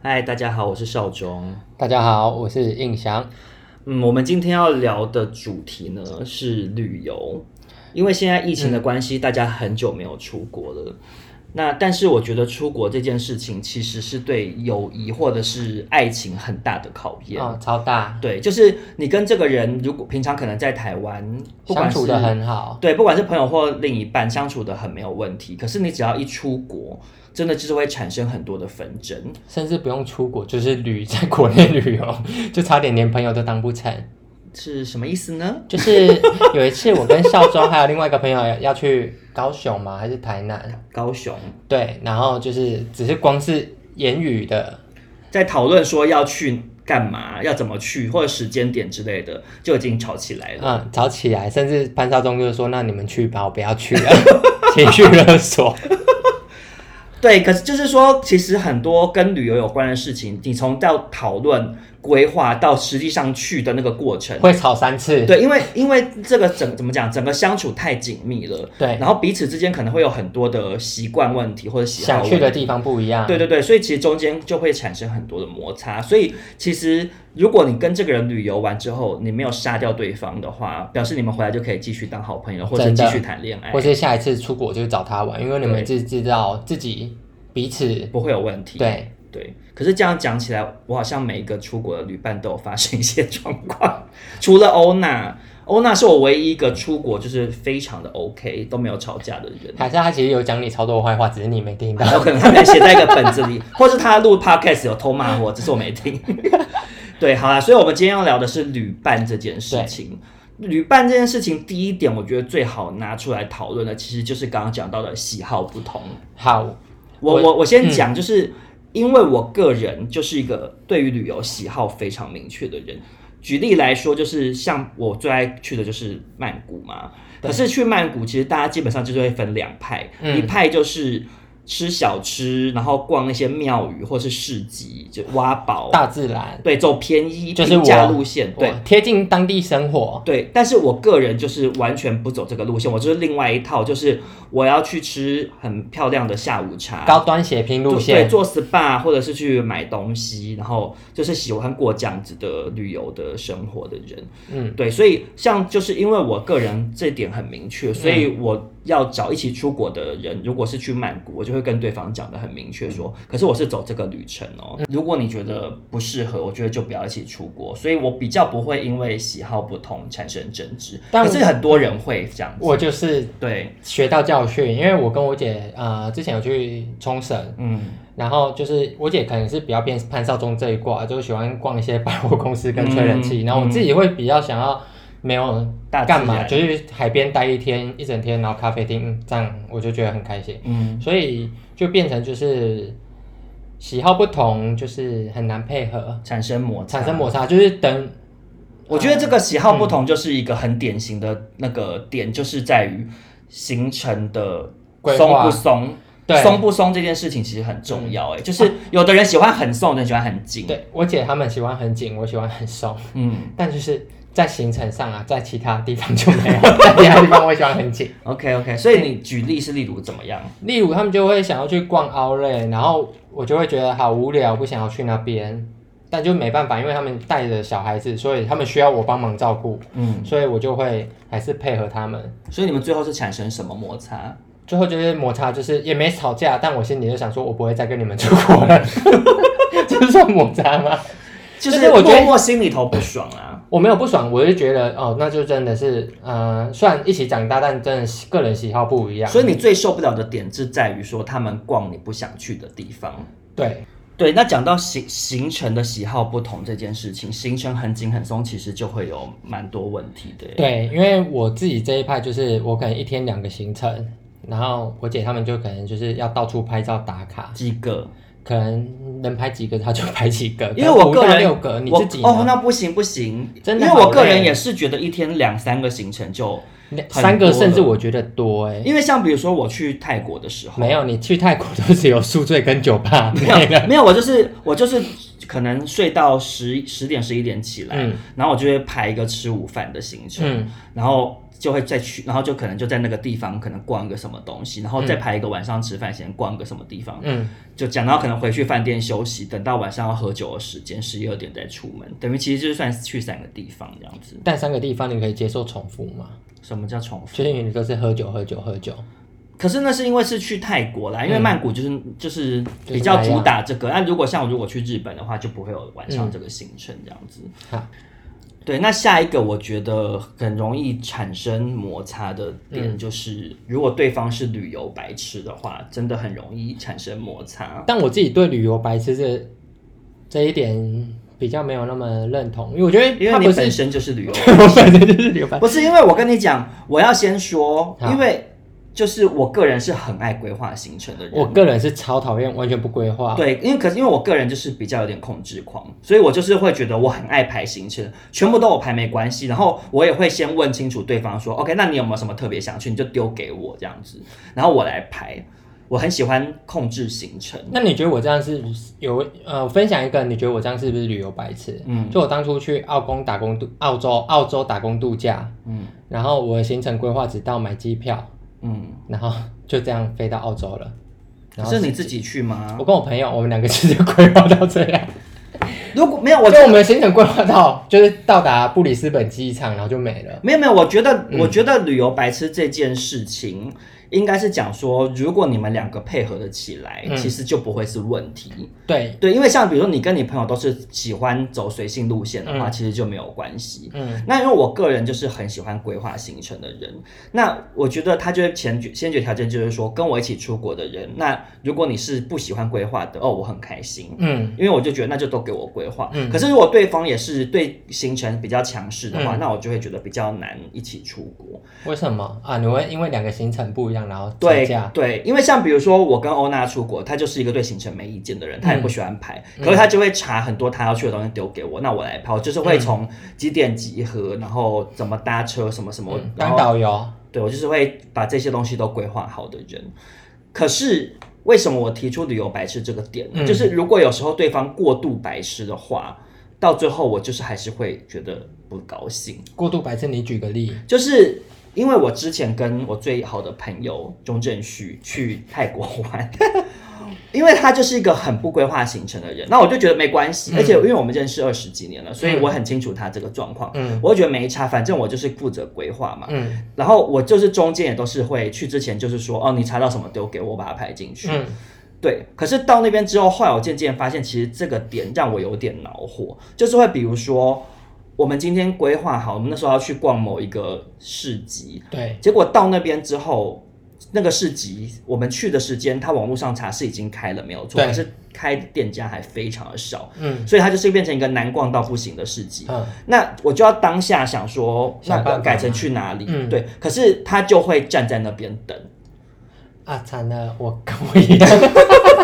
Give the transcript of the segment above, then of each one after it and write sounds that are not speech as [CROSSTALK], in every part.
嗨，大家好，我是少中。大家好，我是印翔。嗯，我们今天要聊的主题呢是旅游，因为现在疫情的关系，嗯、大家很久没有出国了。那但是我觉得出国这件事情其实是对友谊或者是爱情很大的考验。哦，超大。对，就是你跟这个人，如果平常可能在台湾相处的很好，对，不管是朋友或另一半相处的很没有问题。可是你只要一出国，真的就是会产生很多的纷争，甚至不用出国，就是旅在国内旅游，[LAUGHS] 就差点连朋友都当不成。是什么意思呢？就是有一次我跟少庄还有另外一个朋友要去高雄吗？还是台南？高雄。对，然后就是只是光是言语的，在讨论说要去干嘛，要怎么去，或者时间点之类的，就已经吵起来了。嗯，吵起来，甚至潘少忠就是说：“那你们去吧，我不要去了。[LAUGHS] ”情绪勒索。对，可是就是说，其实很多跟旅游有关的事情，你从到讨论。规划到实际上去的那个过程。会吵三次，对，因为因为这个整怎么讲，整个相处太紧密了，对，然后彼此之间可能会有很多的习惯问题或者喜好，想去的地方不一样，对对对，所以其实中间就会产生很多的摩擦。所以其实如果你跟这个人旅游完之后，你没有杀掉对方的话，表示你们回来就可以继续当好朋友，或者继续谈恋爱，或者下一次出国就找他玩，因为你们自知道自己彼此不会有问题，对。对，可是这样讲起来，我好像每一个出国的旅伴都有发生一些 [LAUGHS] 状况，除了欧娜，欧娜是我唯一一个出国就是非常的 OK 都没有吵架的人。还是他其实有讲你超多坏话，只是你没听到，有可能他没写在一个本子里，或是他录 Podcast 有偷骂我，只是我没听。[LAUGHS] 对，好啦，所以我们今天要聊的是旅伴这件事情。旅伴这件事情，第一点我觉得最好拿出来讨论的，其实就是刚刚讲到的喜好不同。好，我我我先讲，就是。嗯因为我个人就是一个对于旅游喜好非常明确的人，举例来说，就是像我最爱去的就是曼谷嘛。可是去曼谷，其实大家基本上就是会分两派，一派就是。吃小吃，然后逛那些庙宇或是市集，就挖宝，大自然，对，走便宜就是平价路线，对，贴近当地生活，对。但是我个人就是完全不走这个路线，我就是另外一套，就是我要去吃很漂亮的下午茶，高端血拼路线，对，做 SPA 或者是去买东西，然后就是喜欢过这样子的旅游的生活的人，嗯，对。所以像就是因为我个人这点很明确，所以我要找一起出国的人，如果是去曼谷，我就会。跟对方讲的很明确，说，可是我是走这个旅程哦。如果你觉得不适合，我觉得就不要一起出国。所以我比较不会因为喜好不同产生争执，但可是很多人会这样子。我就是对学到教训，因为我跟我姐啊、呃，之前有去冲绳，嗯，然后就是我姐可能是比较偏潘少忠这一挂，就喜欢逛一些百货公司跟吹冷气，嗯、然后我自己会比较想要。没有大干嘛，就是海边待一天一整天，然后咖啡厅这样，我就觉得很开心。嗯，所以就变成就是喜好不同，就是很难配合，产生摩擦，产生摩擦就是等。我觉得这个喜好不同就是一个很典型的那个点，就是在于行程的松不松，对，松不松这件事情其实很重要。[LAUGHS] 哎，就是有的人喜欢很松，有的人喜欢很紧。对，我姐他们喜欢很紧，我喜欢很松。嗯，但就是。在行程上啊，在其他地方就没有，[LAUGHS] 在其他地方我喜欢很紧。OK OK，所以你举例是例如怎么样？例如他们就会想要去逛 Outlet，然后我就会觉得好无聊，不想要去那边，但就没办法，因为他们带着小孩子，所以他们需要我帮忙照顾。嗯，所以我就会还是配合他们。所以你们最后是产生什么摩擦？最后就是摩擦，就是也没吵架，但我心里就想说，我不会再跟你们出国了。[LAUGHS] 这算摩擦吗？就是我觉得我心里头不爽啊。我没有不爽，我就觉得哦，那就真的是，呃，虽然一起长大，但真的个人喜好不一样。所以你最受不了的点是在于说他们逛你不想去的地方。对对，那讲到行行程的喜好不同这件事情，行程很紧很松，其实就会有蛮多问题的。对，因为我自己这一派就是我可能一天两个行程，然后我姐他们就可能就是要到处拍照打卡几个。可能能拍几个他就拍几个，[LAUGHS] 因为我个人六个，你自己哦，那不行不行，真的，因为我个人也是觉得一天两三个行程就三个甚至我觉得多哎，因为像比如说我去泰国的时候，没有，你去泰国都是有宿醉跟酒吧，[LAUGHS] 没有没有，我就是我就是可能睡到十十点十一点起来，嗯，然后我就会排一个吃午饭的行程，嗯，然后。就会再去，然后就可能就在那个地方可能逛一个什么东西，然后再排一个晚上吃饭先逛个什么地方，嗯，就讲到可能回去饭店休息，等到晚上要喝酒的时间十一二点再出门，等于其实就算是去三个地方这样子。但三个地方你可以接受重复吗？什么叫重复？就是因为你都是喝酒喝酒喝酒。可是那是因为是去泰国啦，因为曼谷就是、嗯、就是比较主打这个。那如果像我如果去日本的话，就不会有晚上这个行程这样子。对，那下一个我觉得很容易产生摩擦的点就是，如果对方是旅游白痴的话，真的很容易产生摩擦。但我自己对旅游白痴这这一点比较没有那么认同，因为我觉得因为你本身就是旅游，[LAUGHS] 我本身就是旅游白痴，不是因为我跟你讲，我要先说，因为。就是我个人是很爱规划行程的人，我个人是超讨厌完全不规划。对，因为可是因为我个人就是比较有点控制狂，所以我就是会觉得我很爱排行程，全部都有排没关系。然后我也会先问清楚对方说，OK，那你有没有什么特别想去，你就丢给我这样子，然后我来排。我很喜欢控制行程。那你觉得我这样是有呃分享一个？你觉得我这样是不是旅游白痴？嗯，就我当初去澳工打工度澳洲澳洲打工度假，嗯，然后我的行程规划只到买机票。嗯，然后就这样飞到澳洲了。然后是你自己去吗？我跟我朋友，我们两个其实规划到这样。[LAUGHS] 如果没有，我就我们行程规划到就是到达布里斯本机场，然后就没了。没有没有，我觉得我觉得旅游白痴这件事情。应该是讲说，如果你们两个配合的起来，嗯、其实就不会是问题。对对，因为像比如说你跟你朋友都是喜欢走随性路线的话，嗯、其实就没有关系。嗯，那因为我个人就是很喜欢规划行程的人，那我觉得他就是前先决条件就是说，跟我一起出国的人，那如果你是不喜欢规划的，哦，我很开心。嗯，因为我就觉得那就都给我规划。嗯，可是如果对方也是对行程比较强势的话，嗯、那我就会觉得比较难一起出国。为什么啊？你会因为两个行程不一样？然后对对，因为像比如说我跟欧娜出国，他就是一个对行程没意见的人，他也不喜欢排，嗯、可是他就会查很多他要去的东西丢给我，那我来排，就是会从几点集合，然后怎么搭车，什么什么，嗯、当导游，对，我就是会把这些东西都规划好的人。可是为什么我提出旅游白痴这个点呢？嗯、就是如果有时候对方过度白痴的话，到最后我就是还是会觉得不高兴。过度白痴，你举个例，就是。因为我之前跟我最好的朋友钟正旭去泰国玩，[LAUGHS] 因为他就是一个很不规划行程的人，那我就觉得没关系，嗯、而且因为我们认识二十几年了，所以我很清楚他这个状况，嗯，我就觉得没差，反正我就是负责规划嘛，嗯，然后我就是中间也都是会去之前就是说，哦，你查到什么丢给我，我把它排进去，嗯，对，可是到那边之后，后来我渐渐发现，其实这个点让我有点恼火，就是会比如说。我们今天规划好，我们那时候要去逛某一个市集，对，结果到那边之后，那个市集我们去的时间，他网络上查是已经开了，没有错，可是开店家还非常的少，嗯，所以它就是变成一个难逛到不行的市集。嗯，那我就要当下想说，那改成去哪里？嗯，对，可是他就会站在那边等。啊，惨了，我跟我一样，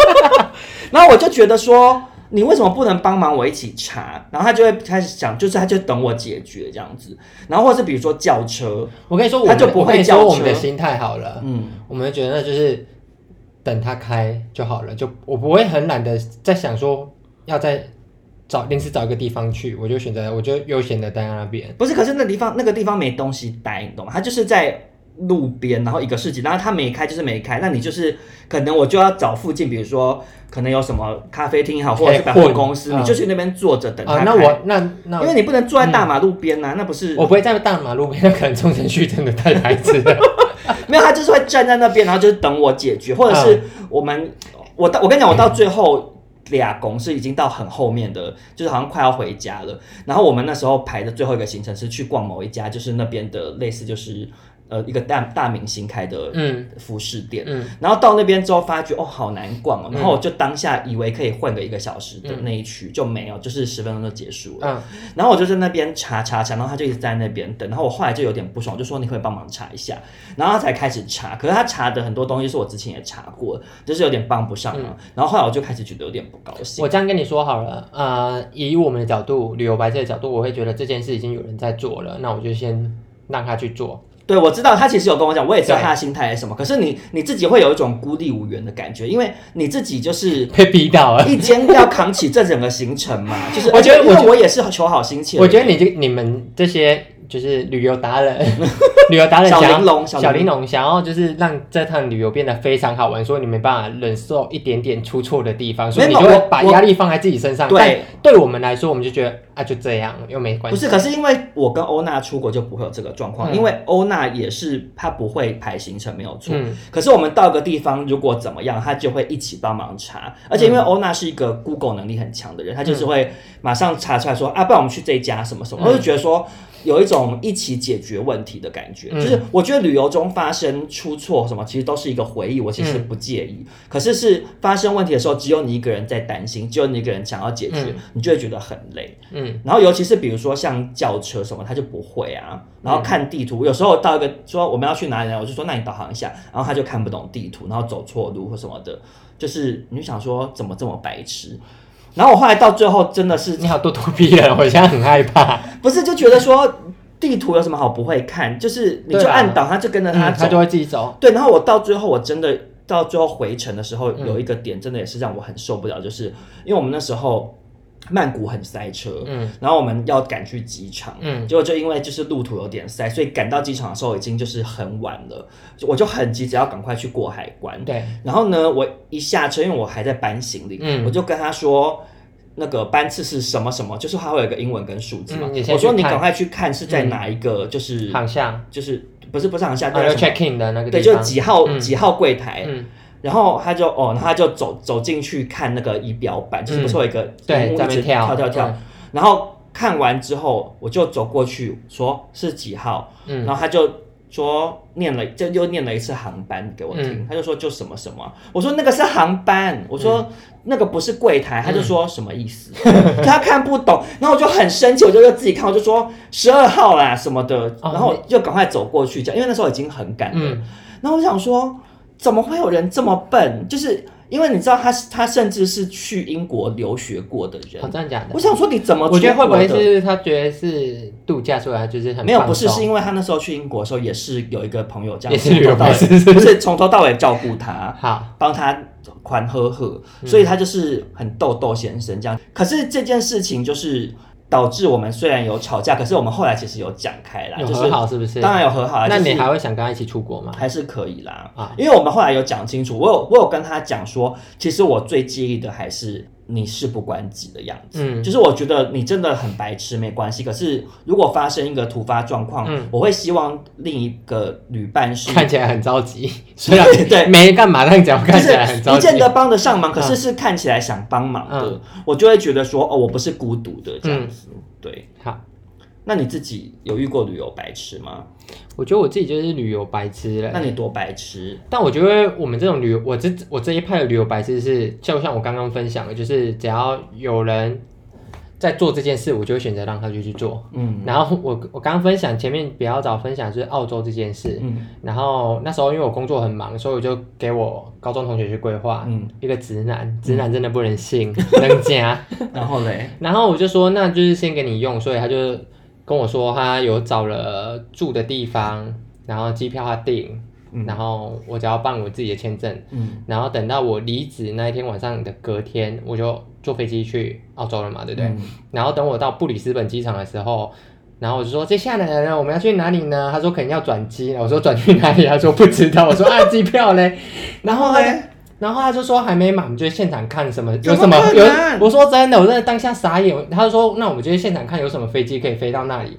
[LAUGHS] 然后我就觉得说。你为什么不能帮忙我一起查？然后他就会开始想，就是他就等我解决这样子。然后或是比如说叫车，我跟你说，他就不会叫车。我们的心态好了，嗯，我们觉得就是等他开就好了，就我不会很懒得在想说要再找临时找一个地方去，我就选择我就悠闲的待在那边。不是，可是那地方那个地方没东西待，你懂吗？他就是在。路边，然后一个市集，然后他没开就是没开，那你就是可能我就要找附近，比如说可能有什么咖啡厅也好，或者是百货公司，你就去那边坐着等他开。那我那那，因为你不能坐在大马路边呐，那不是我不会在大马路边，那可能中正区真的太孩子了。[LAUGHS] 没有，他就是会站在那边，然后就是等我解决，或者是我们我到我跟你讲，我到最后俩公是已经到很后面的，就是好像快要回家了。然后我们那时候排的最后一个行程是去逛某一家，就是那边的类似就是。呃，一个大大明星开的服饰店，嗯。嗯、然后到那边之后发觉哦，好难逛哦，然后我就当下以为可以混个一个小时的那一区、嗯、就没有，就是十分钟就结束了。嗯、然后我就在那边查查查，然后他就一直在那边等，然后我后来就有点不爽，就说你可以帮忙查一下，然后他才开始查，可是他查的很多东西是我之前也查过，就是有点帮不上嘛。嗯、然后后来我就开始觉得有点不高兴。我这样跟你说好了，呃，以我们的角度，旅游白痴的角度，我会觉得这件事已经有人在做了，那我就先让他去做。对，我知道他其实有跟我讲，我也知道他的心态是什么。可是你你自己会有一种孤立无援的感觉，因为你自己就是 [LAUGHS] 被逼到了，一肩要扛起这整个行程嘛。[LAUGHS] 就是我觉得，因为我也是求好心切。我觉得你这你们这些就是旅游达人，[LAUGHS] 旅游达人小玲珑，小玲珑想要就是让这趟旅游变得非常好玩，所以你没办法忍受一点点出错的地方，所以你就会把压力放在自己身上。对，对我们来说，我们就觉得啊，就这样又没关系。不是，可是因为我跟欧娜出国就不会有这个状况，嗯、因为欧娜也是她不会排行程，没有错。嗯、可是我们到个地方如果怎么样，她就会一起帮忙查，而且因为欧娜是一个 Google 能力很强的人，她就是会马上查出来说、嗯、啊，不然我们去这一家什么什么，我就觉得说。有一种一起解决问题的感觉，嗯、就是我觉得旅游中发生出错什么，其实都是一个回忆，我其实不介意。嗯、可是是发生问题的时候，只有你一个人在担心，只有你一个人想要解决，嗯、你就会觉得很累。嗯，然后尤其是比如说像轿车什么，他就不会啊。然后看地图，嗯、有时候到一个说我们要去哪里，我就说那你导航一下，然后他就看不懂地图，然后走错路或什么的，就是你就想说怎么这么白痴。然后我后来到最后真的是，你好咄咄逼人，我现在很害怕。不是就觉得说地图有什么好不会看，就是你就按导，他就跟着他走，他就会自己走。对，然后我到最后我真的到最后回程的时候，有一个点真的也是让我很受不了，就是因为我们那时候曼谷很塞车，嗯，然后我们要赶去机场，嗯，结果就因为就是路途有点塞，所以赶到机场的时候已经就是很晚了，我就很急着要赶快去过海关。对，然后呢，我一下车，因为我还在搬行李，嗯，我就跟他说。那个班次是什么什么？就是它会有一个英文跟数字嘛。嗯、我说你赶快去看是在哪一个，就是、嗯、航厦，就是不是不是航厦，对 check in 的那个对，就几号、嗯、几号柜台。嗯、然后他就哦，他就走走进去看那个仪表板，就是不是有一个对在那边跳跳跳跳。嗯、然后看完之后，我就走过去说是几号，嗯、然后他就。说念了，就又念了一次航班给我听，嗯、他就说就什么什么，我说那个是航班，我说那个不是柜台，嗯、他就说什么意思，嗯、他看不懂，然后我就很生气，我就又自己看，我就说十二号啦什么的，哦、然后就赶快走过去讲，因为那时候已经很赶了，嗯、然后我想说怎么会有人这么笨，就是。因为你知道他，他甚至是去英国留学过的人。哦，真的假的？我想说，你怎么？我觉得会不会是他觉得是度假，所以他就是很没有？不是，是因为他那时候去英国的时候，也是有一个朋友这样，也是旅游白痴，不是从头到尾照顾他，好帮他宽呵呵，所以他就是很逗逗先生这样。可是这件事情就是。导致我们虽然有吵架，可是我们后来其实有讲开啦，有和好是不是？当然有和好。那你还会想跟他一起出国吗？还是可以啦啊，因为我们后来有讲清楚，我有我有跟他讲说，其实我最介意的还是。你事不关己的样子，嗯，就是我觉得你真的很白痴，没关系。可是如果发生一个突发状况，嗯，我会希望另一个旅伴是看起来很着急，虽然 [LAUGHS] 对。没干嘛，但只要看起来很着急，不见得帮得上忙，可是是看起来想帮忙的，我就会觉得说，哦，我不是孤独的这样子，对，好。那你自己有遇过旅游白痴吗？我觉得我自己就是旅游白痴了。那你多白痴？但我觉得我们这种旅游，我这我这一派的旅游白痴是，就像我刚刚分享的，就是只要有人在做这件事，我就会选择让他去去做。嗯。然后我我刚刚分享前面比较早分享就是澳洲这件事。嗯。然后那时候因为我工作很忙，所以我就给我高中同学去规划。嗯。一个直男，直男真的不能信，[LAUGHS] 能加。[LAUGHS] 然后嘞？然后我就说，那就是先给你用，所以他就。跟我说他有找了住的地方，然后机票他订，嗯、然后我只要办我自己的签证，嗯、然后等到我离职那一天晚上的隔天，我就坐飞机去澳洲了嘛，对不对？嗯、然后等我到布里斯本机场的时候，然后我就说接下来呢，我们要去哪里呢？他说肯定要转机，我说转去哪里？他说不知道，我说啊机票嘞，[LAUGHS] 然后呢？然后他就说还没满，我们就现场看什么有什么有。我说真的，我真的当下傻眼。他就说那我们就现场看有什么飞机可以飞到那里。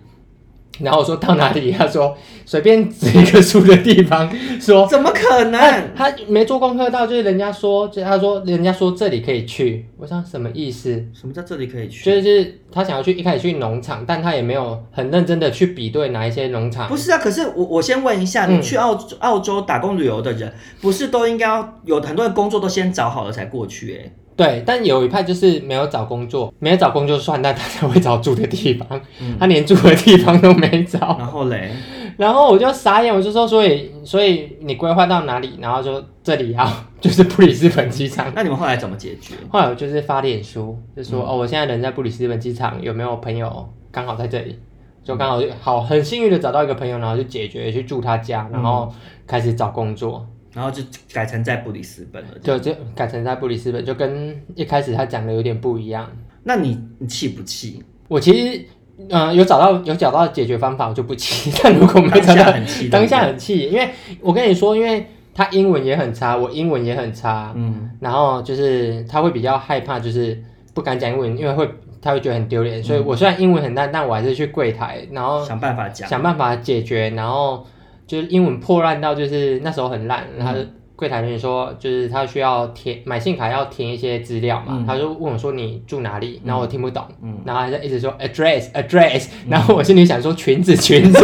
然后我说到哪里？他说随便指一个住的地方。说 [LAUGHS] 怎么可能？他没做功课到，就是人家说，就他说人家说这里可以去。我想什么意思？什么叫这里可以去？就是他想要去一开始去农场，但他也没有很认真的去比对哪一些农场。不是啊，可是我我先问一下，你去澳澳洲打工旅游的人，不是都应该有很多的工作都先找好了才过去？哎。对，但有一派就是没有找工作，没有找工作算，但他才会找住的地方，嗯、他连住的地方都没找。然后嘞，然后我就傻眼，我就说，所以，所以你规划到哪里？然后说这里要 [LAUGHS] 就是布里斯本机场。那你们后来怎么解决？后来我就是发脸书，就说、嗯、哦，我现在人在布里斯本机场，有没有朋友刚好在这里？就刚好好很幸运的找到一个朋友，然后就解决去住他家，然后开始找工作。然后就改成在布里斯本了，对，就改成在布里斯本，就跟一开始他讲的有点不一样。那你你气不气？我其实嗯、呃，有找到有找到解决方法，我就不气。[LAUGHS] 但如果没找到，当下，当下很气，因为我跟你说，因为他英文也很差，我英文也很差，嗯，然后就是他会比较害怕，就是不敢讲英文，因为会他会觉得很丢脸。所以我虽然英文很烂，但我还是去柜台，然后想办法讲，想办法解决，然后就是英文破烂到就是那时候很烂，然后。柜台人员说，就是他需要填买信卡要填一些资料嘛，嗯、他就问我说，你住哪里？然后我听不懂，嗯、然后他就一直说 address address，然后我心里想说裙子裙子，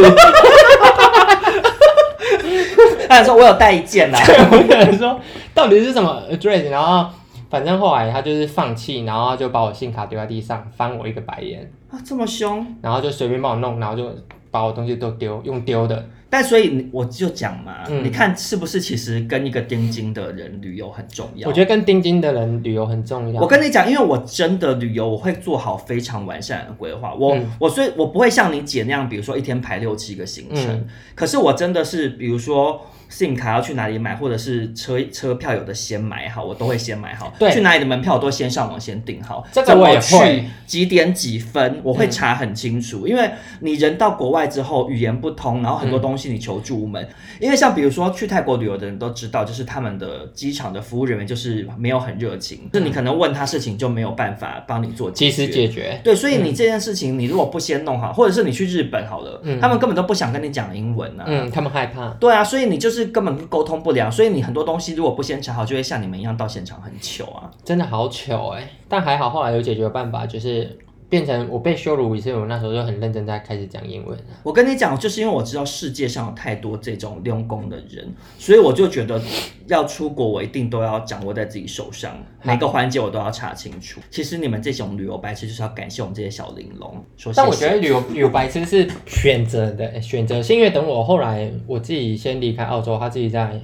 他说我有带一件 [LAUGHS] 呐，我想说到底是什么 address，然后反正后来他就是放弃，然后就把我信卡丢在地上，翻我一个白眼。啊，这么凶，然后就随便帮我弄，然后就把我东西都丢，用丢的。但所以我就讲嘛，嗯、你看是不是其实跟一个钉金的人旅游很重要？我觉得跟钉金的人旅游很重要。我跟你讲，因为我真的旅游，我会做好非常完善的规划。我、嗯、我所以，我不会像你姐那样，比如说一天排六七个行程。嗯、可是我真的是，比如说。信卡要去哪里买，或者是车车票有的先买好，我都会先买好。对，去哪里的门票我都先上网先订好。这个我也会。去几点几分，我会查很清楚，嗯、因为你人到国外之后语言不通，然后很多东西你求助无门。嗯、因为像比如说去泰国旅游的人都知道，就是他们的机场的服务人员就是没有很热情，就、嗯、你可能问他事情就没有办法帮你做及时解决。对，所以你这件事情你如果不先弄好，或者是你去日本好了，嗯、他们根本都不想跟你讲英文啊。嗯，他们害怕。对啊，所以你就是。根本沟通不了，所以你很多东西如果不先查好，就会像你们一样到现场很糗啊！真的好糗哎、但还好后来有解决办法，就是变成我被羞辱一次，我那时候就很认真在开始讲英文。我跟你讲，就是因为我知道世界上有太多这种用功的人，所以我就觉得要出国，我一定都要掌握在自己手上，每个环节我都要查清楚。其实你们这种旅游白痴就是要感谢我们这些小玲珑。说谢谢。但我觉得旅游旅游白痴是选择的 [LAUGHS] 选择，是因为等我后来我自己先离开澳洲，他自己在。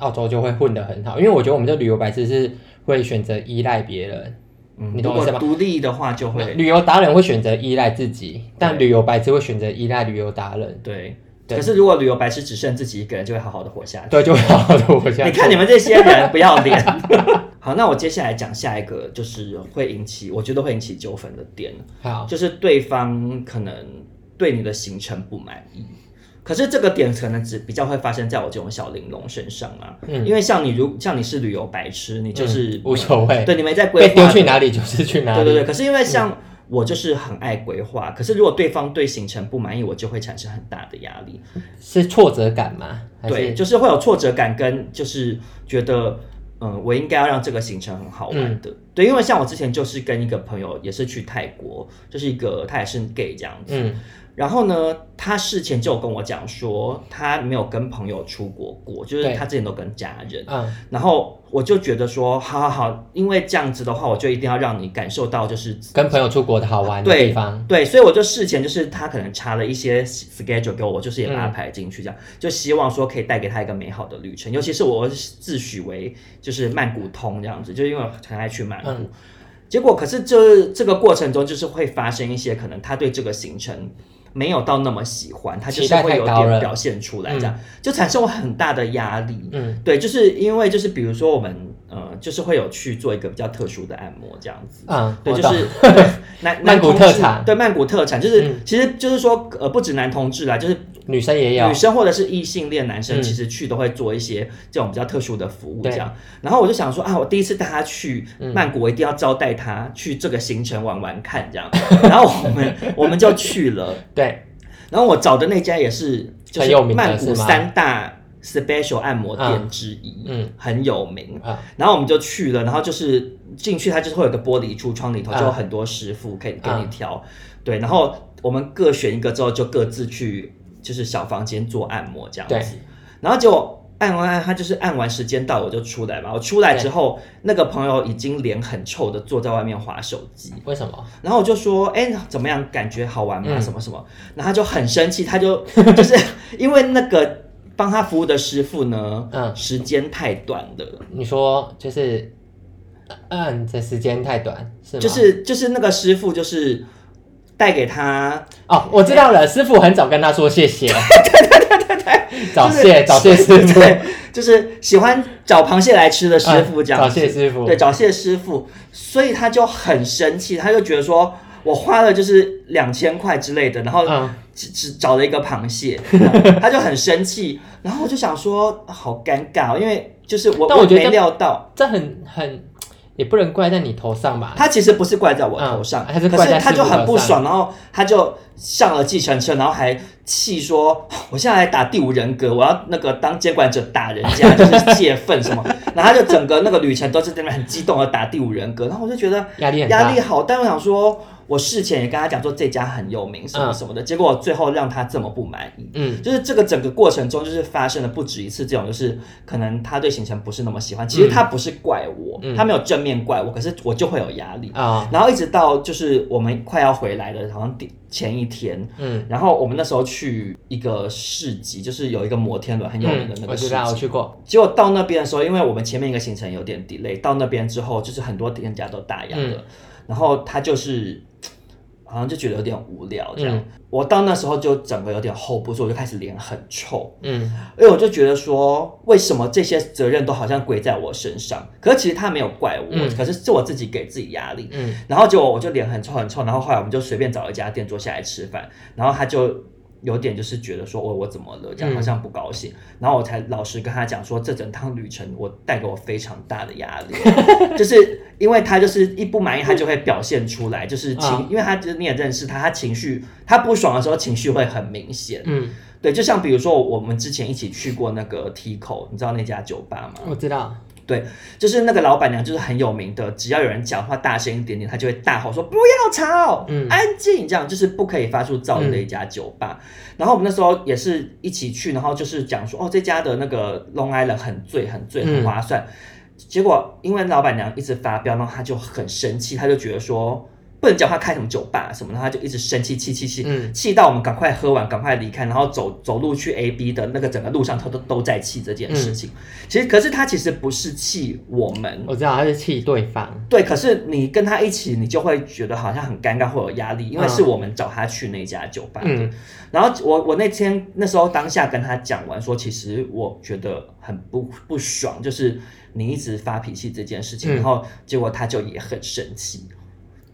澳洲就会混得很好，因为我觉得我们这旅游白痴是会选择依赖别人，嗯，你懂我意思吗？独立的话就会，旅游达人会选择依赖自己，但旅游白痴会选择依赖旅游达人。对，对可是如果旅游白痴只剩自己一个人，就会好好的活下去。对，就会好好的活下去。你看你们这些人不要脸。[LAUGHS] 好，那我接下来讲下一个，就是会引起我觉得会引起纠纷的点，好，就是对方可能对你的行程不满意。可是这个点可能只比较会发生在我这种小玲珑身上啊，嗯，因为像你如像你是旅游白痴，你就是、嗯、无所谓，对，你没在规划，去哪里 [LAUGHS] 就是去哪里，对对对。可是因为像我就是很爱规划，嗯、可是如果对方对行程不满意，我就会产生很大的压力，是挫折感吗？对，就是会有挫折感，跟就是觉得嗯，我应该要让这个行程很好玩的，嗯、对，因为像我之前就是跟一个朋友也是去泰国，就是一个他也是 gay 这样子。嗯然后呢，他事前就有跟我讲说，他没有跟朋友出国过，就是他之前都跟家人。嗯。然后我就觉得说，好好好，因为这样子的话，我就一定要让你感受到就是跟朋友出国的好玩的地方。对，对，所以我就事前就是他可能查了一些 schedule 给我，我就是也把它排进去，这样、嗯、就希望说可以带给他一个美好的旅程。尤其是我自诩为就是曼谷通这样子，就因为我很爱去曼谷。嗯、结果可是这这个过程中，就是会发生一些可能他对这个行程。没有到那么喜欢，他就是会有点表现出来，这样就产生我很大的压力。嗯，对，就是因为就是比如说我们呃，就是会有去做一个比较特殊的按摩这样子。嗯，对，就是男 [LAUGHS] 曼谷特产，对，曼谷特产就是其实就是说呃，不止男同志啦，就是女生也有，女生或者是异性恋男生，其实去都会做一些这种比较特殊的服务这样。然后我就想说啊，我第一次带他去曼谷，我一定要招待他去这个行程玩玩看这样。[LAUGHS] 然后我们我们就去了。对，然后我找的那家也是，就是曼谷三大 special 按摩店之一，嗯，很有名。然后我们就去了，然后就是进去，它就是会有个玻璃橱窗里头就有很多师傅可以给你挑，对。然后我们各选一个之后，就各自去就是小房间做按摩这样子。然后就。按完按，他就是按完时间到我就出来嘛。我出来之后，那个朋友已经脸很臭的坐在外面划手机。为什么？然后我就说：“哎、欸，怎么样？感觉好玩吗？嗯、什么什么？”然后他就很生气，他就就是 [LAUGHS] 因为那个帮他服务的师傅呢，嗯，时间太短了。你说就是按的时间太短，是吗？就是就是那个师傅就是带给他哦，我知道了，欸、师傅很早跟他说谢谢。[LAUGHS] 对对对对对。早蟹，找蟹师傅，对，就是喜欢找螃蟹来吃的师傅，这样。找蟹师傅，对，找蟹师傅，所以他就很生气，他就觉得说，我花了就是两千块之类的，然后只只找了一个螃蟹，[LAUGHS] 他就很生气，然后我就想说好尴尬，哦因为就是我，但我觉得没料到，这很很。也不能怪在你头上吧？他其实不是怪在我头上，嗯、是怪在可是他就很不爽，然后他就上了计程车，然后还气说：“我现在来打第五人格，我要那个当监管者打人家，就是泄愤什么。”然后他就整个那个旅程都是在那很激动的打第五人格，然后我就觉得压力压力好，但我想说。我事前也跟他讲说这家很有名什么什么的，嗯、结果最后让他这么不满意。嗯，就是这个整个过程中，就是发生了不止一次这种，就是可能他对行程不是那么喜欢。其实他不是怪我，嗯、他没有正面怪我，可是我就会有压力啊。嗯、然后一直到就是我们快要回来的，好像前一天，嗯，然后我们那时候去一个市集，就是有一个摩天轮很有名的那个市集，嗯、我，我去过。结果到那边的时候，因为我们前面一个行程有点 delay，到那边之后，就是很多店家都打烊了，嗯、然后他就是。好像就觉得有点无聊这样，嗯、我到那时候就整个有点 hold 不住，我就开始脸很臭，嗯，因为我就觉得说，为什么这些责任都好像归在我身上？可是其实他没有怪我，嗯、可是是我自己给自己压力，嗯，然后结果我就脸很臭很臭，然后后来我们就随便找一家店坐下来吃饭，然后他就。有点就是觉得说，我我怎么了？这样好像不高兴。嗯、然后我才老实跟他讲说，这整趟旅程我带给我非常大的压力，[LAUGHS] 就是因为他就是一不满意，他就会表现出来，就是情，嗯、因为他就是你也认识他，他情绪他不爽的时候情绪会很明显。嗯，对，就像比如说我们之前一起去过那个 Tico，你知道那家酒吧吗？我知道。对，就是那个老板娘，就是很有名的。只要有人讲话大声一点点，她就会大吼说：“不要吵，嗯，安静。”这样就是不可以发出噪音的一家酒吧。嗯、然后我们那时候也是一起去，然后就是讲说：“哦，这家的那个 Long Island 很醉，很醉，很划算。嗯”结果因为老板娘一直发飙，然后她就很生气，她就觉得说。不能讲他，开什么酒吧什么的，他就一直生气，气气气，气到我们赶快喝完，赶快离开，然后走走路去 A B 的那个整个路上，他都都在气这件事情。嗯、其实，可是他其实不是气我们，我知道他是气对方。对，可是你跟他一起，你就会觉得好像很尴尬，会有压力，因为是我们找他去那家酒吧的。嗯、然后我我那天那时候当下跟他讲完说，其实我觉得很不不爽，就是你一直发脾气这件事情，嗯、然后结果他就也很生气。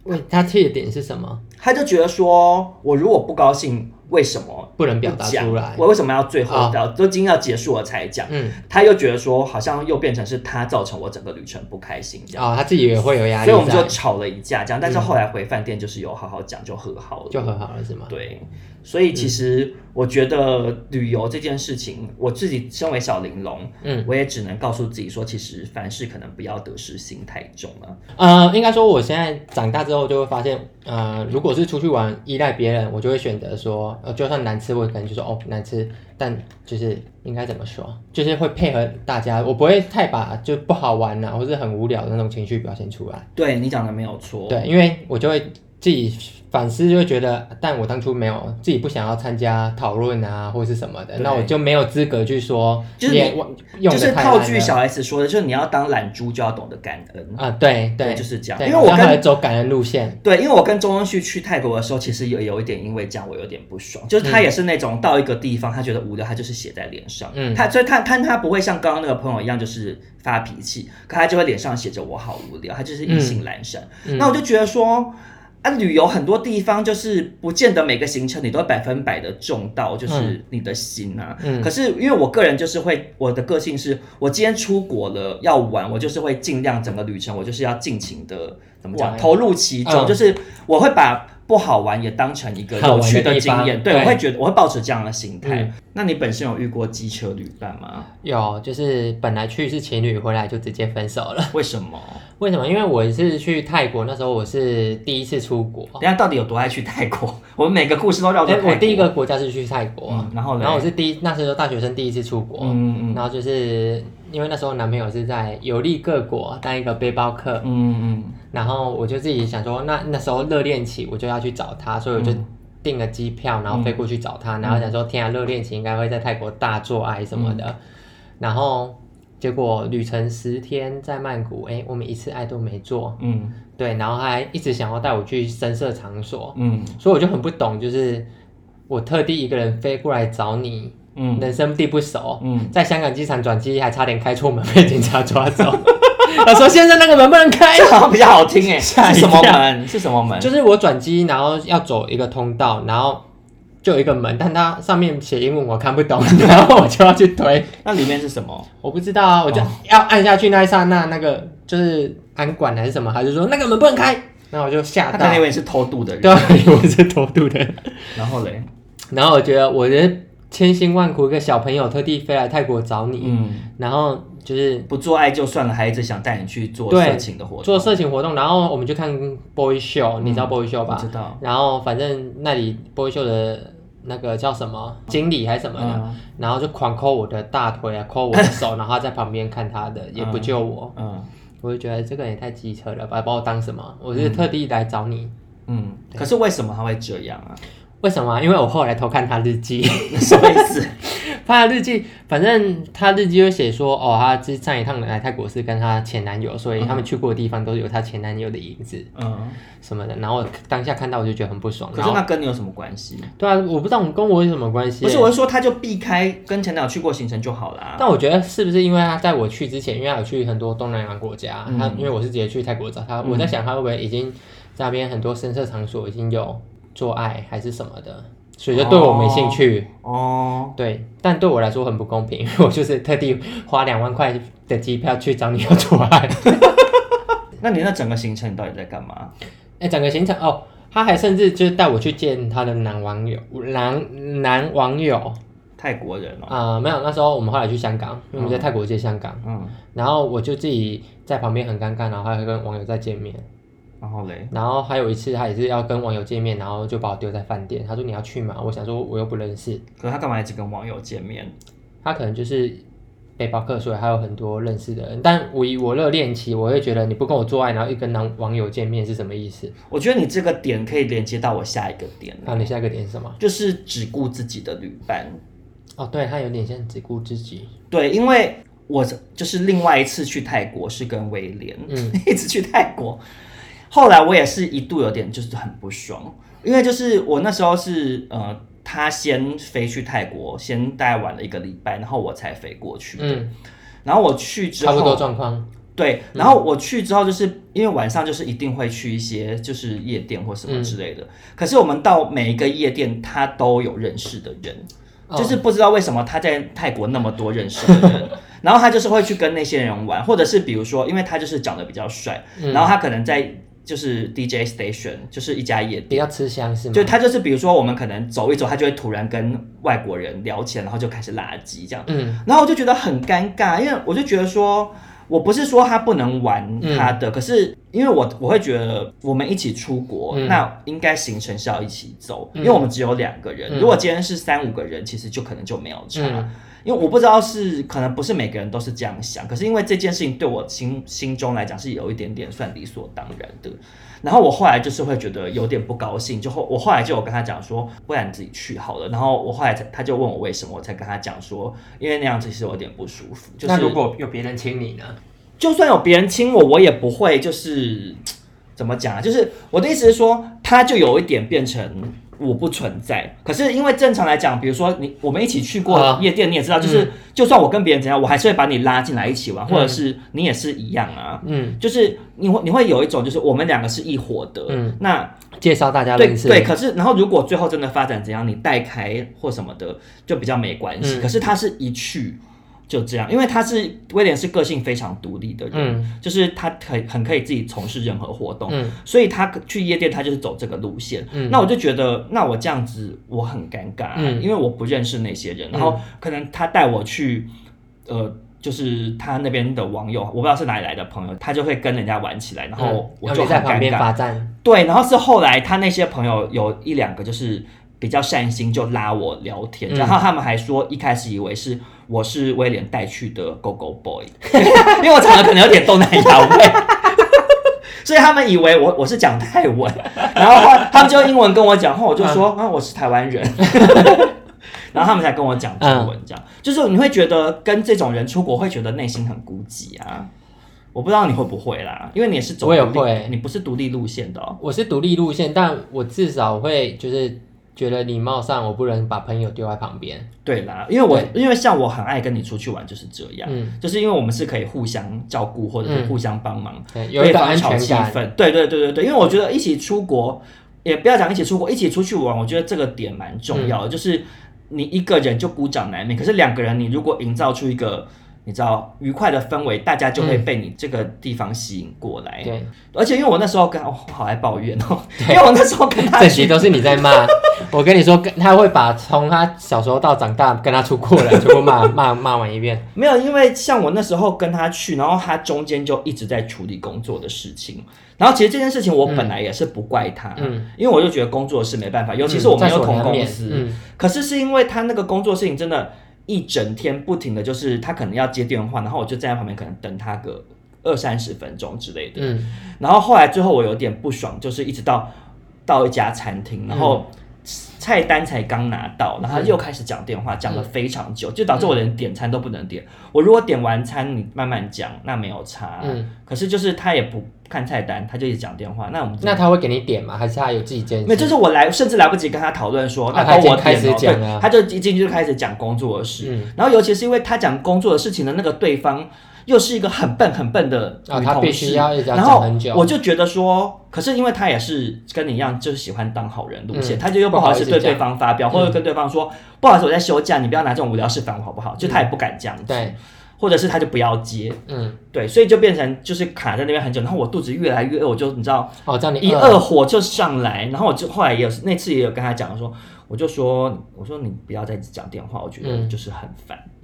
问他气的点是什么？他就觉得说，我如果不高兴，为什么不，能表达出来？我为什么要最后要都今天要结束了才讲？嗯，他又觉得说，好像又变成是他造成我整个旅程不开心这样。哦，他自己也会有压力，所以我们就吵了一架这样。但是后来回饭店就是有好好讲，就和好了，就和好了是吗？对。所以其实我觉得旅游这件事情，嗯、我自己身为小玲珑，嗯，我也只能告诉自己说，其实凡事可能不要得失心太重了。呃，应该说我现在长大之后就会发现，呃，如果是出去玩依赖别人，我就会选择说，呃，就算难吃，我可能就说哦难吃，但就是应该怎么说，就是会配合大家，我不会太把就不好玩啊，或是很无聊的那种情绪表现出来。对，你讲的没有错，对，因为我就会。自己反思就会觉得，但我当初没有自己不想要参加讨论啊，或是什么的，那我就没有资格去说。就是你就是套句小 S 说的，就是你要当懒猪就要懂得感恩啊。对对，对，就是这样。因为我跟走感恩路线。对，因为我跟钟东旭去泰国的时候，其实有有一点因为这样我有点不爽，就是他也是那种到一个地方他觉得无聊，他就是写在脸上。嗯，他所以他他他不会像刚刚那个朋友一样就是发脾气，可他就会脸上写着我好无聊，他就是意兴阑珊。嗯、那我就觉得说。啊，旅游很多地方就是不见得每个行程你都百分百的中到，就是你的心啊。嗯。可是因为我个人就是会，我的个性是，我今天出国了要玩，我就是会尽量整个旅程，我就是要尽情的怎么讲，投入其中，嗯、就是我会把。不好玩也当成一个有趣的经验，对，我会觉得我会抱持这样的心态。嗯、那你本身有遇过机车旅伴吗？有，就是本来去是情侣，回来就直接分手了。为什么？[LAUGHS] 为什么？因为我是去泰国，那时候我是第一次出国。人家到底有多爱去泰国？[LAUGHS] 我们每个故事都绕着泰国。我第一个国家是去泰国，嗯、然后？然后我是第一，那时候大学生第一次出国，嗯嗯，然后就是。因为那时候男朋友是在游历各国当一个背包客，嗯嗯，然后我就自己想说，那那时候热恋期我就要去找他，所以我就订了机票，然后飞过去找他，嗯、然后想说天啊，热恋期应该会在泰国大做爱什么的，嗯、然后结果旅程十天在曼谷，哎，我们一次爱都没做，嗯，对，然后还一直想要带我去深色场所，嗯，所以我就很不懂，就是我特地一个人飞过来找你。嗯，人生地不熟，嗯，在香港机场转机还差点开错门被警察抓走，[LAUGHS] 他说：“先生，那个门不能开。”好像比较好听哎，是什么门？是什么门？就是我转机，然后要走一个通道，然后就有一个门，但它上面写英文我看不懂，[LAUGHS] 然后我就要去推。那里面是什么？我不知道啊，我就要按下去那一刹那，那个就是安管还是什么，他就说那个门不能开，然后我就吓到。他以为是偷渡的人，[LAUGHS] 对，以为是偷渡的。然后嘞，然后我觉得我的。千辛万苦，一个小朋友特地飞来泰国找你，嗯，然后就是不做爱就算了，还一直想带你去做色情的活动，做色情活动，然后我们就看 boy show，你知道 boy show 吧？知道。然后反正那里 boy show 的那个叫什么？经理还是什么的，然后就狂抠我的大腿啊，抠我的手，然后在旁边看他的，也不救我，嗯，我就觉得这个人也太机车了，吧把我当什么？我是特地来找你，嗯，可是为什么他会这样啊？为什么？因为我后来偷看他日记，[LAUGHS] 什么意思？他的日记，反正他日记就写说，哦，他这上一趟来泰国是跟他前男友，所以他们去过的地方都有他前男友的影子，嗯，什么的。然后我当下看到我就觉得很不爽。可是那跟你有什么关系？对啊，我不知道跟我有什么关系。不是，我是说他就避开跟前男友去过行程就好了。但我觉得是不是因为他在我去之前，因为他有去很多东南亚国家，他因为我是直接去泰国找他，我在想他会不会已经在那边很多深色场所已经有做爱还是什么的。所以就对我没兴趣哦，对，但对我来说很不公平，因 [LAUGHS] 为我就是特地花两万块的机票去找你要做爱。[LAUGHS] 那你那整个行程你到底在干嘛？哎、欸，整个行程哦，他还甚至就是带我去见他的男网友，男男网友，泰国人哦。啊、呃，没有，那时候我们后来去香港，因为我们在泰国接香港，嗯，然后我就自己在旁边很尴尬，然后还跟网友在见面。然后嘞，然后还有一次，他也是要跟网友见面，然后就把我丢在饭店。他说：“你要去吗？”我想说我又不认识。可是他干嘛一直跟网友见面？他可能就是背包客，所以还有很多认识的人。但我以我热恋期，我会觉得你不跟我做爱，然后一跟男网友见面是什么意思？我觉得你这个点可以连接到我下一个点。那、啊、你下一个点是什么？就是只顾自己的旅伴。哦，对，他有点像只顾自己。对，因为我就是另外一次去泰国是跟威廉，嗯，[LAUGHS] 一直去泰国。后来我也是一度有点就是很不爽，因为就是我那时候是呃，他先飞去泰国，先大概晚了一个礼拜，然后我才飞过去的。嗯，然后我去之后差不多状况。对，然后我去之后就是因为晚上就是一定会去一些就是夜店或什么之类的，嗯，可是我们到每一个夜店，他都有认识的人，哦，就是不知道为什么他在泰国那么多认识的人，[LAUGHS] 然后他就是会去跟那些人玩，或者是比如说，因为他就是长得比较帅，嗯，然后他可能在。就是 DJ station，就是一家夜店，比较吃香是吗？就他就是，比如说我们可能走一走，他就会突然跟外国人聊起来，然后就开始垃圾这样。嗯，然后我就觉得很尴尬，因为我就觉得说，我不是说他不能玩他的，嗯、可是因为我我会觉得我们一起出国，嗯、那应该行程是要一起走，嗯、因为我们只有两个人。嗯、如果今天是三五个人，其实就可能就没有差。嗯因为我不知道是可能不是每个人都是这样想，可是因为这件事情对我心心中来讲是有一点点算理所当然的，然后我后来就是会觉得有点不高兴，就后我后来就有跟他讲说，不然你自己去好了。然后我后来他就问我为什么，我才跟他讲说，因为那样子其实有点不舒服。就是那如果有别人亲你呢？就算有别人亲我，我也不会就是怎么讲啊？就是我的意思是说，他就有一点变成。我不存在，可是因为正常来讲，比如说你我们一起去过夜店，你也知道，就是、嗯、就算我跟别人怎样，我还是会把你拉进来一起玩，嗯、或者是你也是一样啊，嗯，就是你会你会有一种就是我们两个是一伙的，嗯，那介绍大家认识，对对，可是然后如果最后真的发展怎样，你带开或什么的就比较没关系，嗯、可是他是一去。就这样，因为他是威廉，是个性非常独立的人，嗯、就是他很很可以自己从事任何活动，嗯、所以他去夜店，他就是走这个路线。嗯、那我就觉得，那我这样子我很尴尬，嗯、因为我不认识那些人，然后可能他带我去，呃，就是他那边的网友，我不知道是哪里来的朋友，他就会跟人家玩起来，然后我就很尴尬。对，然后是后来他那些朋友有一两个就是比较善心，就拉我聊天，然后他们还说一开始以为是。我是威廉带去的 Go Go Boy，[LAUGHS] 因为我长得可能有点东南亚味，[LAUGHS] 所以他们以为我我是讲泰文，然后他们就用英文跟我讲话，我就说啊我是台湾人，[LAUGHS] 然后他们才跟我讲中文，这样、嗯、就是你会觉得跟这种人出国会觉得内心很孤寂啊，我不知道你会不会啦，因为你也是走我也会，你不是独立路线的、哦，我是独立路线，但我至少会就是觉得礼貌上我不能把朋友丢在旁边。对啦，因为我因为像我很爱跟你出去玩就是这样，嗯，就是因为我们是可以互相照顾或者是互相帮忙，对，有一个安全感。对对对对对，因为我觉得一起出国，也不要讲一起出国，一起出去玩，我觉得这个点蛮重要的，就是你一个人就孤掌难鸣，可是两个人你如果营造出一个。你知道愉快的氛围，大家就会被你这个地方吸引过来。对，而且因为我那时候跟哦，好爱抱怨哦，因为我那时候跟他，这些都是你在骂。[LAUGHS] 我跟你说，他会把从他小时候到长大跟他出过的全部骂骂骂完一遍。没有，因为像我那时候跟他去，然后他中间就一直在处理工作的事情。然后其实这件事情我本来也是不怪他，嗯，因为我就觉得工作是没办法，尤其是我们有同公司，嗯，可是是因为他那个工作事情真的。一整天不停的就是他可能要接电话，然后我就站在旁边，可能等他个二三十分钟之类的。嗯，然后后来最后我有点不爽，就是一直到到一家餐厅，然后菜单才刚拿到，然后他又开始讲电话，讲了非常久，就导致我连点餐都不能点。我如果点完餐，你慢慢讲，那没有差。嗯，可是就是他也不看菜单，他就一直讲电话。那我们那他会给你点吗？还是他有自己坚持？没有，就是我来，甚至来不及跟他讨论说，那等我开始讲了，他就一进去就开始讲工作的事。嗯，然后尤其是因为他讲工作的事情的那个对方。又是一个很笨很笨的女同事，然后我就觉得说，可是因为他也是跟你一样，就是喜欢当好人路线，他就又不好意思对对方发飙，或者跟对方说，不好意思，我在休假，你不要拿这种无聊事烦我好不好？就他也不敢这样子，对，或者是他就不要接，嗯，对，所以就变成就是卡在那边很久，然后我肚子越来越饿，我就你知道，哦，这样你一饿。火就上来，然后我就后来也有那次也有跟他讲说，我就说，我说你不要再讲电话，我觉得就是很烦，嗯。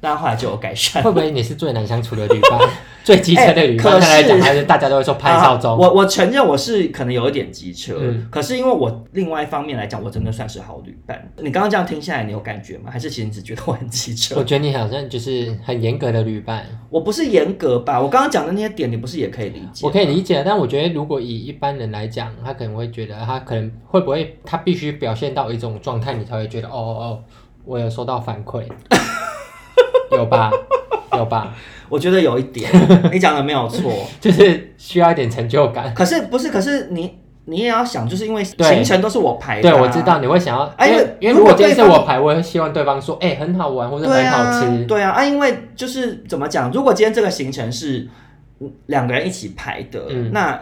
但后来就有改善。会不会你是最难相处的旅伴？[LAUGHS] 最机车的旅伴？来讲还是大家都会说潘少忠？我我承认我是可能有一点机车，可是因为我另外一方面来讲，我真的算是好旅伴。你刚刚这样听下来，你有感觉吗？还是其实你只觉得我很机车？[LAUGHS] 我觉得你好像就是很严格的旅伴。我不是严格吧？我刚刚讲的那些点，你不是也可以理解？我可以理解，但我觉得如果以一般人来讲，他可能会觉得他可能会不会他必须表现到一种状态，你才会觉得哦哦哦，我有收到反馈。[LAUGHS] 有吧，有吧，[LAUGHS] 我觉得有一点，[LAUGHS] 你讲的没有错，就是需要一点成就感。可是不是？可是你你也要想，就是因为行程都是我排的，啊，对，我知道你会想要，哎，因为因为如果今天是我排，我会希望对方说，哎，欸，很好玩或者很好吃，对啊，对啊，啊，因为就是怎么讲，如果今天这个行程是两个人一起排的，嗯，那。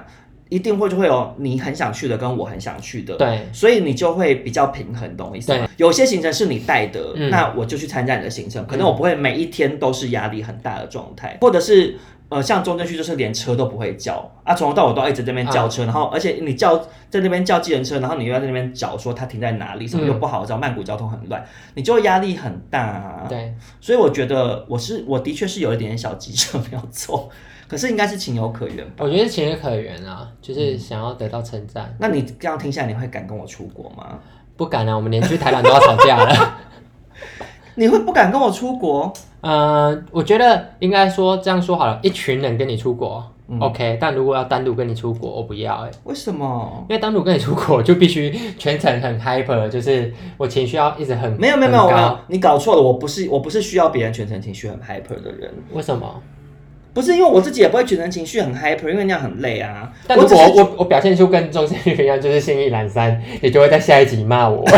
一定会就会有你很想去的跟我很想去的，对，所以你就会比较平衡，懂我意思吗？对，有些行程是你带的，嗯、那我就去参加你的行程，可能我不会每一天都是压力很大的状态，嗯、或者是呃像中正区就是连车都不会叫啊，从头到尾都一直在那边叫车，啊、然后而且你叫在那边叫计程车，然后你又要在那边找说它停在哪里，什么又不好找，曼谷交通很乱，你就会压力很大啊。对，所以我觉得我是我的确是有一点点小机车 [LAUGHS] 没有错。可是应该是情有可原吧？我觉得情有可原啊，就是想要得到称赞。那你这样听下来，你会敢跟我出国吗？不敢啊，我们连去台湾都要吵架了。[LAUGHS] 你会不敢跟我出国？呃，我觉得应该说这样说好了，一群人跟你出国、嗯、，OK。但如果要单独跟你出国，我不要哎、欸。为什么？因为单独跟你出国就必须全程很 hyper，就是我情绪要一直很没有没有没有，你搞错了，我不是我不是需要别人全程情绪很 hyper 的人。为什么？不是因为我自己也不会觉得情绪很 hyper，因为那样很累啊。但如果我我，我表现出跟钟欣宇一样，就是心意阑珊，你就会在下一集骂我。[LAUGHS]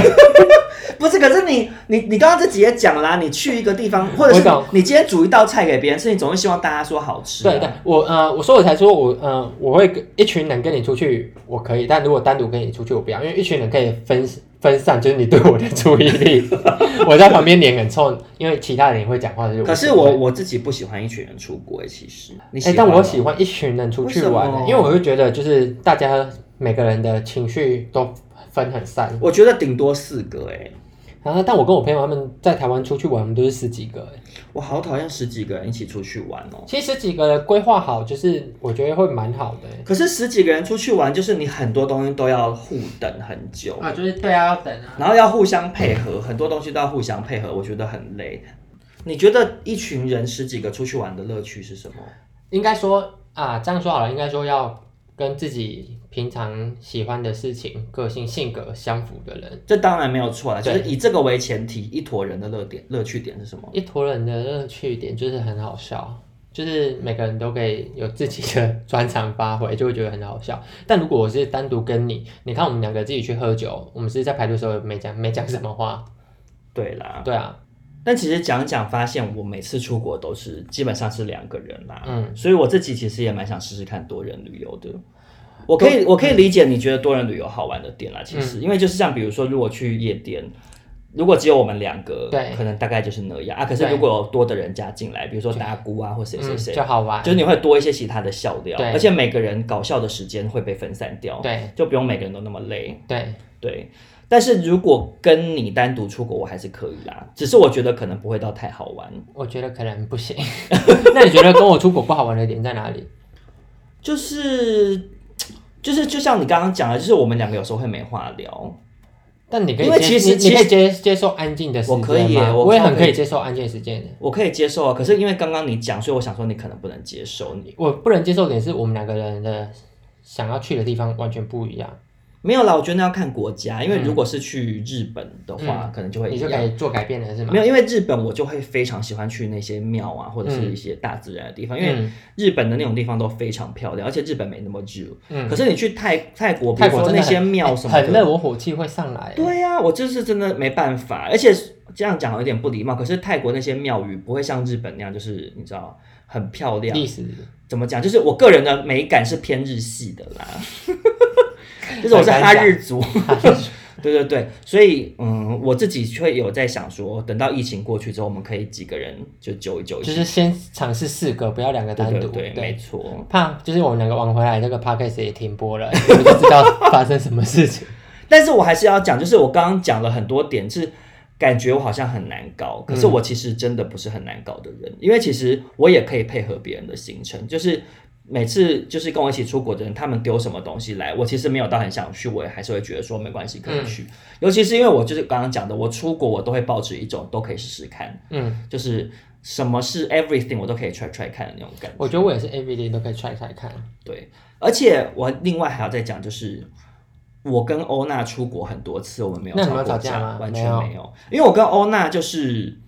不是，可是你你你刚刚自己也讲啦，你去一个地方，[LAUGHS] 或者是你，今天煮一道菜给别人吃，你总是希望大家说好吃，啊。对对，我呃，我说我才说我呃，我会跟一群人跟你出去，我可以，但如果单独跟你出去，我不要，因为一群人可以分。分散就是你对我的注意力，[LAUGHS] 我在旁边脸很臭，因为其他人也会讲话。可是我我自己不喜欢一群人出国，其实。哎、欸，但我喜欢一群人出去玩，因为我会觉得就是大家每个人的情绪都分很散。我觉得顶多四个哎。然后、啊，但我跟我朋友他们在台湾出去玩，我们都是十几个哎。我好讨厌十几个人一起出去玩哦。其实十几个人规划好，就是我觉得会蛮好的。可是十几个人出去玩，就是你很多东西都要互等很久啊，就是对啊，要等啊，然后要互相配合，很多东西都要互相配合，我觉得很累。你觉得一群人十几个出去玩的乐趣是什么？应该说啊，这样说好了，应该说要跟自己。平常喜欢的事情、个性、性格相符的人，这当然没有错啦。就是以这个为前提，一坨人的乐点、乐趣点是什么？一坨人的乐趣点就是很好笑。就是每个人都可以有自己的专长发挥，就会觉得很好笑。但如果我是单独跟你，你看我们两个自己去喝酒，我们是在排队的时候没讲没讲什么话。对啦，对啊。但其实讲讲，发现我每次出国都是基本上是两个人啦。嗯。所以我自己其实也蛮想试试看多人旅游的。我可以我可以理解你觉得多人旅游好玩的点啦，其实、嗯、因为就是像比如说，如果去夜店。如果只有我们两个，对，可能大概就是那样啊。可是如果有多的人加进来，比如说大姑啊，或谁谁谁，就好玩，就是你会多一些其他的笑料，而且每个人搞笑的时间会被分散掉，对，就不用每个人都那么累，对对。但是如果跟你单独出国，我还是可以啦，只是我觉得可能不会到太好玩，我觉得可能不行。[LAUGHS] 那你觉得跟我出国不好玩的点在哪里？就是就是就像你刚刚讲的，就是我们两个有时候会没话聊。但你可以，因为其实你可以接接受安静的时间吗？我可以，我我也很可以接受安静的时间。我可以接受啊，可是因为刚刚你讲，所以我想说你可能不能接受你。我不能接受点是我们两个人的想要去的地方完全不一样。没有啦，我觉得那要看国家，因为如果是去日本的话，嗯、可能就会你就可以做改变了是吗？没有，因为日本我就会非常喜欢去那些庙啊，或者是一些大自然的地方，嗯、因为日本的那种地方都非常漂亮，而且日本没那么热。嗯。可是你去泰泰国，比如说那些庙什么的，很热，我火气会上来。对呀、啊，我就是真的没办法，而且这样讲有点不礼貌。可是泰国那些庙宇不会像日本那样，就是你知道很漂亮。历史怎么讲？就是我个人的美感是偏日系的啦。[LAUGHS] 就是我是哈日族，[LAUGHS] 对对对，所以嗯，我自己却有在想说，等到疫情过去之后，我们可以几个人就揪一揪，就是先尝试四个，不要两个单独，对，对，对，没错。怕就是我们两个往回来，那个 podcast 也停播了，我们就知道发生什么事情。[LAUGHS] 但是我还是要讲，就是我刚刚讲了很多点，是感觉我好像很难搞，可是我其实真的不是很难搞的人，嗯、因为其实我也可以配合别人的行程，就是。每次就是跟我一起出国的人，他们丢什么东西来，我其实没有到很想去，我也还是会觉得说没关系可以去。嗯、尤其是因为我就是刚刚讲的，我出国我都会抱持一种都可以试试看，嗯，就是什么是 everything 我都可以 try try 看的那种感觉。我觉得我也是 everything 都可以 try try 看。对，而且我另外还要再讲，就是我跟欧娜出国很多次，我们没有吵过架，架吗？完全没有，没有，因为我跟欧娜就是。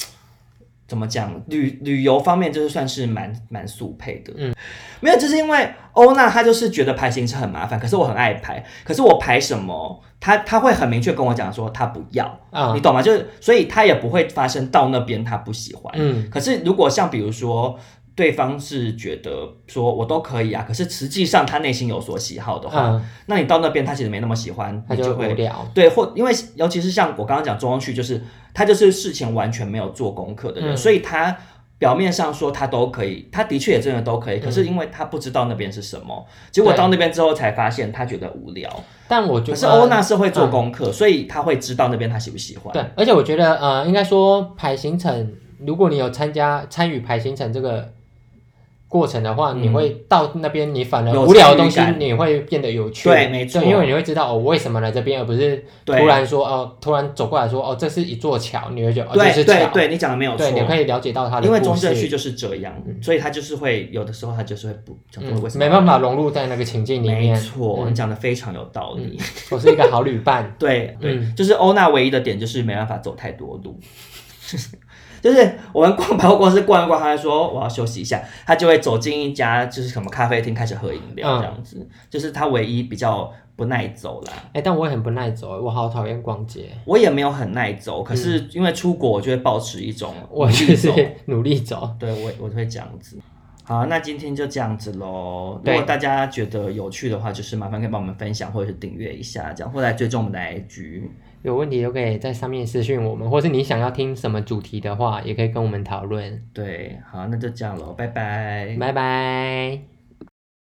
怎么讲旅旅游方面就是算是蛮蛮速配的，嗯，没有，就是因为欧娜她就是觉得排行程很麻烦，可是我很爱排，可是我排什么，她她会很明确跟我讲说她不要，啊、嗯，你懂吗？就是所以她也不会发生到那边她不喜欢，嗯，可是如果像比如说。对方是觉得说我都可以啊，可是实际上他内心有所喜好的话，嗯、那你到那边他其实没那么喜欢，他就会对，或因为尤其是像我刚刚讲中央区，就是他就是事前完全没有做功课的人，嗯、所以他表面上说他都可以，他的确也真的都可以，可是因为他不知道那边是什么，嗯、结果到那边之后才发现他觉得无聊。但我觉得，可是欧娜是会做功课，嗯、所以他会知道那边他喜不喜欢。对，而且我觉得呃，应该说排行程，如果你有参加参与排行程这个。过程的话，你会到那边，你反而无聊的东西，你会变得有趣。对，没错，因为你会知道哦，我为什么来这边，而不是突然说哦，突然走过来说哦，这是一座桥，你会觉得哦，这是桥。对对，你讲的没有错。对，你可以了解到它的。因为中正区就是这样，所以他就是会有的时候他就是会不，没办法融入在那个情境里面。没错，你讲的非常有道理。我是一个好旅伴。[LAUGHS] 对对，就是欧娜唯一的点就是没办法走太多路。就是我们逛百货公司逛一逛，他就说我要休息一下，他就会走进一家就是什么咖啡厅开始喝饮料这样子，嗯、就是他唯一比较不耐走啦。哎、欸，但我也很不耐走，我好讨厌逛街。我也没有很耐走，可是因为出国，我就会保持一种 [LAUGHS] 我就是 [LAUGHS] 努力走。对，我我就会这样子。好，那今天就这样子喽。如果大家觉得有趣的话，就是麻烦可以帮我们分享或者是订阅一下，这样或者来追踪我们的 IG。有问题都可以在上面私讯我们，或是你想要听什么主题的话，也可以跟我们讨论。对，好，那就这样喽，拜拜，拜拜。